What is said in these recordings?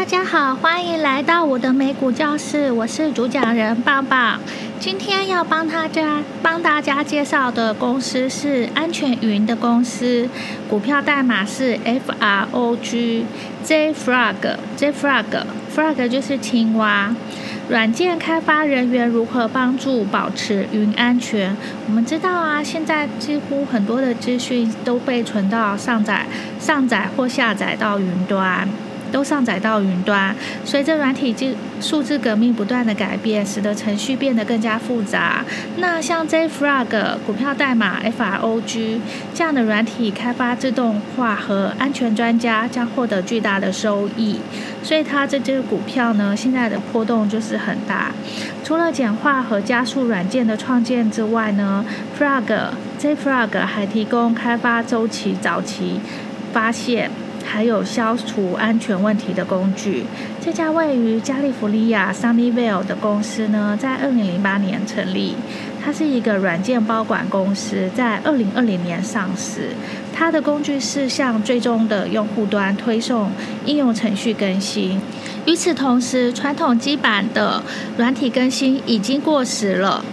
大家好，欢迎来到我的美股教室，我是主讲人棒棒。今天要帮大家帮大家介绍的公司是安全云的公司，股票代码是 F R O G J Frog J Frog Frog 就是青蛙。软件开发人员如何帮助保持云安全？我们知道啊，现在几乎很多的资讯都被存到上载、上载或下载到云端。都上载到云端。随着软体技数字革命不断的改变，使得程序变得更加复杂。那像 JFrog 股票代码 FROG 这样的软体开发自动化和安全专家将获得巨大的收益。所以它这只股票呢，现在的波动就是很大。除了简化和加速软件的创建之外呢，Frog JFrog 还提供开发周期早期发现。还有消除安全问题的工具。这家位于加利福尼亚 Sunnyvale 的公司呢，在二零零八年成立。它是一个软件包管公司，在二零二零年上市。它的工具是向最终的用户端推送应用程序更新。与此同时，传统基板的软体更新已经过时了。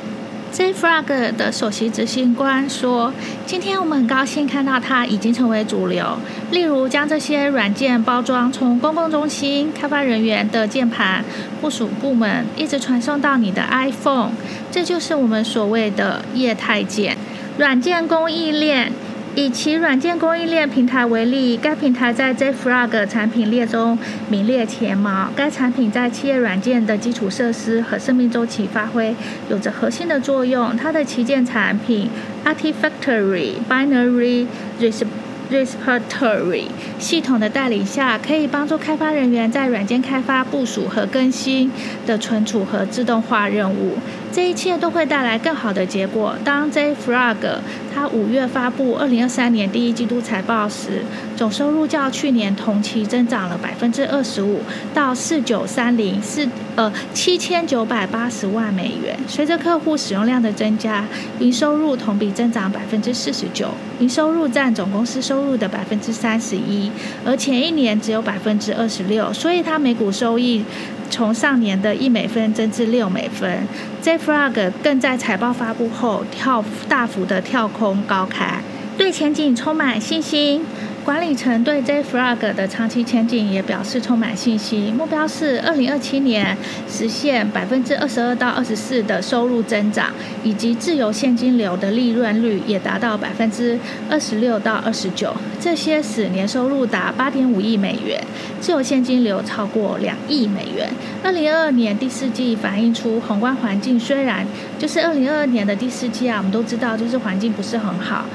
JFrog 的首席执行官说：“今天我们很高兴看到它已经成为主流。例如，将这些软件包装从公共中心、开发人员的键盘、部署部门，一直传送到你的 iPhone。这就是我们所谓的液态件软件供应链。”以其软件供应链平台为例，该平台在 JFrog 产品列中名列前茅。该产品在企业软件的基础设施和生命周期发挥有着核心的作用。它的旗舰产品 Artifactory Binary Repository 系统的带领下，可以帮助开发人员在软件开发、部署和更新的存储和自动化任务。这一切都会带来更好的结果。当 JFrog 它五月发布二零二三年第一季度财报时，总收入较去年同期增长了百分之二十五，到四九三零四呃七千九百八十万美元。随着客户使用量的增加，营收入同比增长百分之四十九，营收入占总公司收入的百分之三十一，而前一年只有百分之二十六，所以它每股收益。从上年的一美分增至六美分，JFrog 更在财报发布后跳大幅的跳空高开，对前景充满信心。管理层对 JFrog 的长期前景也表示充满信心，目标是二零二七年实现百分之二十二到二十四的收入增长，以及自由现金流的利润率也达到百分之二十六到二十九，这些使年收入达八点五亿美元，自由现金流超过两亿美元。二零二二年第四季反映出宏观环境虽然就是二零二二年的第四季啊，我们都知道就是环境不是很好。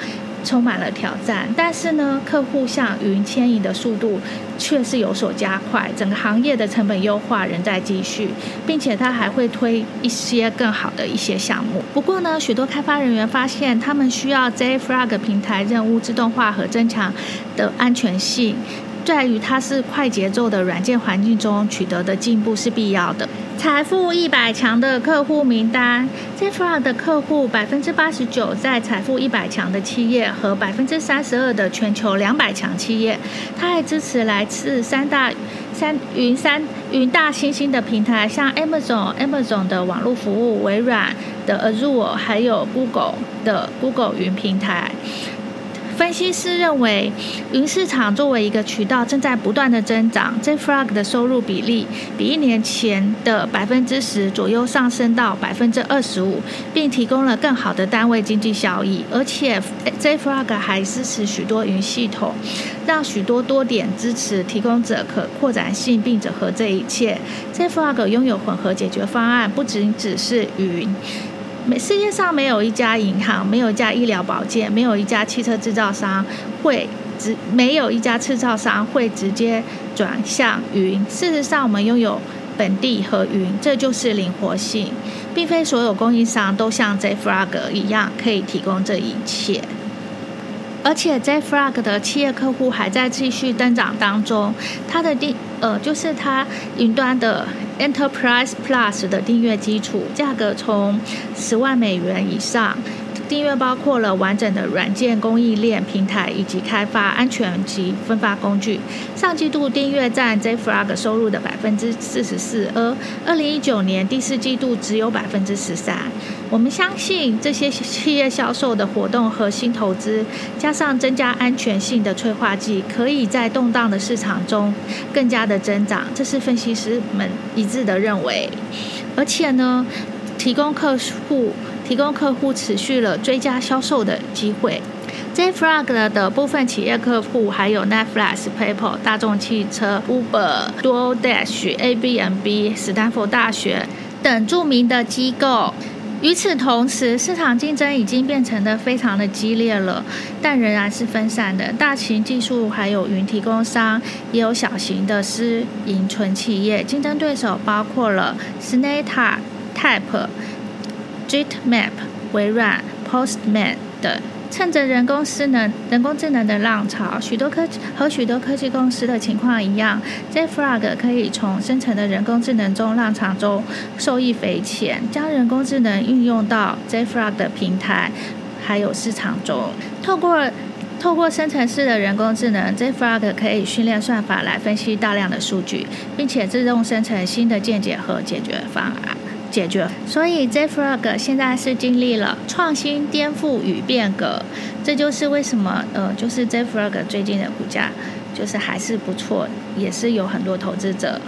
充满了挑战，但是呢，客户向云迁移的速度却是有所加快，整个行业的成本优化仍在继续，并且它还会推一些更好的一些项目。不过呢，许多开发人员发现，他们需要 JFrog 平台任务自动化和增强的安全性。在于它是快节奏的软件环境中取得的进步是必要的。财富一百强的客户名单，JFrog 的客户百分之八十九在财富一百强的企业和百分之三十二的全球两百强企业。它还支持来自三大三云三云大新兴的平台，像 Amazon Amazon 的网络服务、微软的 Azure，还有 Google 的 Google 云平台。分析师认为，云市场作为一个渠道正在不断的增长。JFrog 的收入比例比一年前的百分之十左右上升到百分之二十五，并提供了更好的单位经济效益。而且，JFrog 还支持许多云系统，让许多多点支持提供者可扩展性并整合这一切。JFrog 拥有混合解决方案，不仅只是云。每世界上没有一家银行，没有一家医疗保健，没有一家汽车制造商会直，没有一家制造商会直接转向云。事实上，我们拥有本地和云，这就是灵活性，并非所有供应商都像 JFrog 一样可以提供这一切。而且，JFrog 的企业客户还在继续增长当中。它的订呃，就是它云端的 Enterprise Plus 的订阅基础价格从十万美元以上。订阅包括了完整的软件供应链平台以及开发安全及分发工具。上季度订阅占 JFrog 收入的百分之四十四，而二零一九年第四季度只有百分之十三。我们相信这些企业销售的活动和新投资，加上增加安全性的催化剂，可以在动荡的市场中更加的增长。这是分析师们一致的认为。而且呢，提供客户提供客户持续了追加销售的机会。JFrog 的部分企业客户还有 Netflix、PayPal、大众汽车、Uber、DoorDash、ABNB、斯坦福大学等著名的机构。与此同时，市场竞争已经变成的非常的激烈了，但仍然是分散的。大型技术还有云提供商，也有小型的私营纯企业。竞争对手包括了 Snata、Type、JetMap、微软、Postman 等。趁着人工智能、人工智能的浪潮，许多科和许多科技公司的情况一样，JFrog 可以从生成的人工智能中浪潮中受益匪浅，将人工智能运用到 JFrog 的平台还有市场中。透过透过生成式的人工智能，JFrog 可以训练算法来分析大量的数据，并且自动生成新的见解和解决方案。解决，所以 JFrog 现在是经历了创新、颠覆与变革，这就是为什么呃，就是 JFrog 最近的股价就是还是不错，也是有很多投资者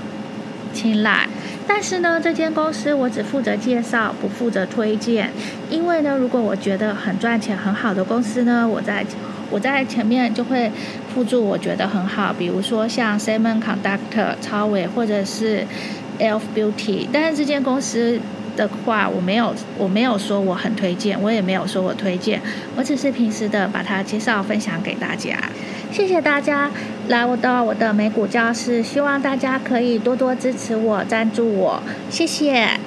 青睐。但是呢，这间公司我只负责介绍，不负责推荐，因为呢，如果我觉得很赚钱、很好的公司呢，我在我在前面就会附注我觉得很好，比如说像 Simon Conductor、超伟或者是。Elf Beauty，但是这间公司的话，我没有，我没有说我很推荐，我也没有说我推荐，我只是平时的把它介绍分享给大家。谢谢大家来我到我的美股教室，希望大家可以多多支持我，赞助我，谢谢。